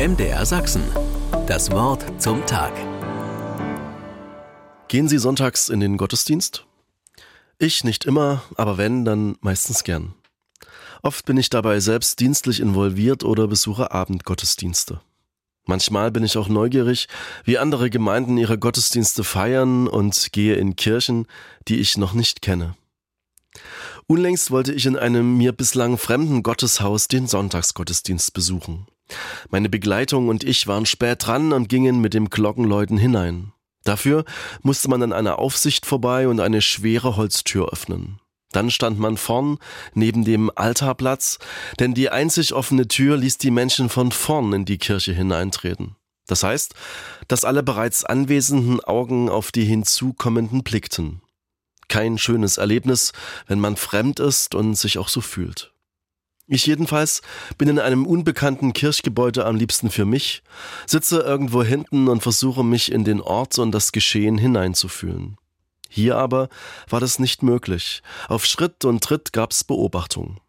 MDR Sachsen. Das Wort zum Tag. Gehen Sie sonntags in den Gottesdienst? Ich nicht immer, aber wenn, dann meistens gern. Oft bin ich dabei selbst dienstlich involviert oder besuche Abendgottesdienste. Manchmal bin ich auch neugierig, wie andere Gemeinden ihre Gottesdienste feiern und gehe in Kirchen, die ich noch nicht kenne. Unlängst wollte ich in einem mir bislang fremden Gotteshaus den Sonntagsgottesdienst besuchen. Meine Begleitung und ich waren spät dran und gingen mit dem Glockenläuten hinein. Dafür musste man an einer Aufsicht vorbei und eine schwere Holztür öffnen. Dann stand man vorn neben dem Altarplatz, denn die einzig offene Tür ließ die Menschen von vorn in die Kirche hineintreten. Das heißt, dass alle bereits anwesenden Augen auf die hinzukommenden blickten. Kein schönes Erlebnis, wenn man fremd ist und sich auch so fühlt. Ich jedenfalls bin in einem unbekannten Kirchgebäude am liebsten für mich, sitze irgendwo hinten und versuche mich in den Ort und das Geschehen hineinzufühlen. Hier aber war das nicht möglich. Auf Schritt und Tritt gab's Beobachtung.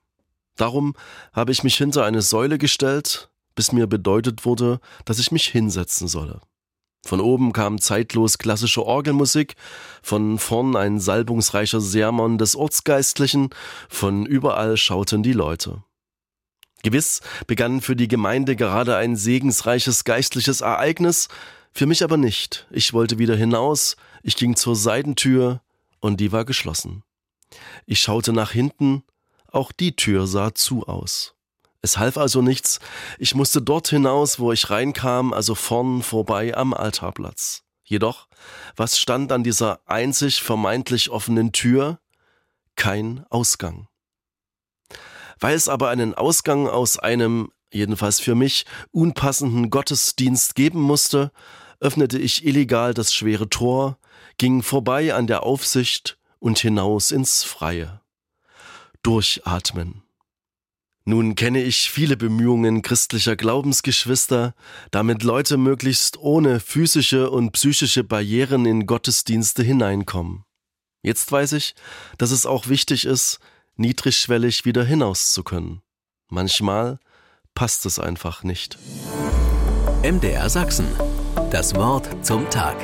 Darum habe ich mich hinter eine Säule gestellt, bis mir bedeutet wurde, dass ich mich hinsetzen solle. Von oben kam zeitlos klassische Orgelmusik, von vorn ein salbungsreicher Sermon des Ortsgeistlichen, von überall schauten die Leute. Gewiss begann für die Gemeinde gerade ein segensreiches geistliches Ereignis, für mich aber nicht. Ich wollte wieder hinaus, ich ging zur Seitentür und die war geschlossen. Ich schaute nach hinten, auch die Tür sah zu aus. Es half also nichts, ich musste dort hinaus, wo ich reinkam, also vorn vorbei am Altarplatz. Jedoch, was stand an dieser einzig vermeintlich offenen Tür? Kein Ausgang. Weil es aber einen Ausgang aus einem, jedenfalls für mich, unpassenden Gottesdienst geben musste, öffnete ich illegal das schwere Tor, ging vorbei an der Aufsicht und hinaus ins Freie. Durchatmen. Nun kenne ich viele Bemühungen christlicher Glaubensgeschwister, damit Leute möglichst ohne physische und psychische Barrieren in Gottesdienste hineinkommen. Jetzt weiß ich, dass es auch wichtig ist, niedrigschwellig wieder hinaus zu können. Manchmal passt es einfach nicht. MDR Sachsen. Das Wort zum Tag.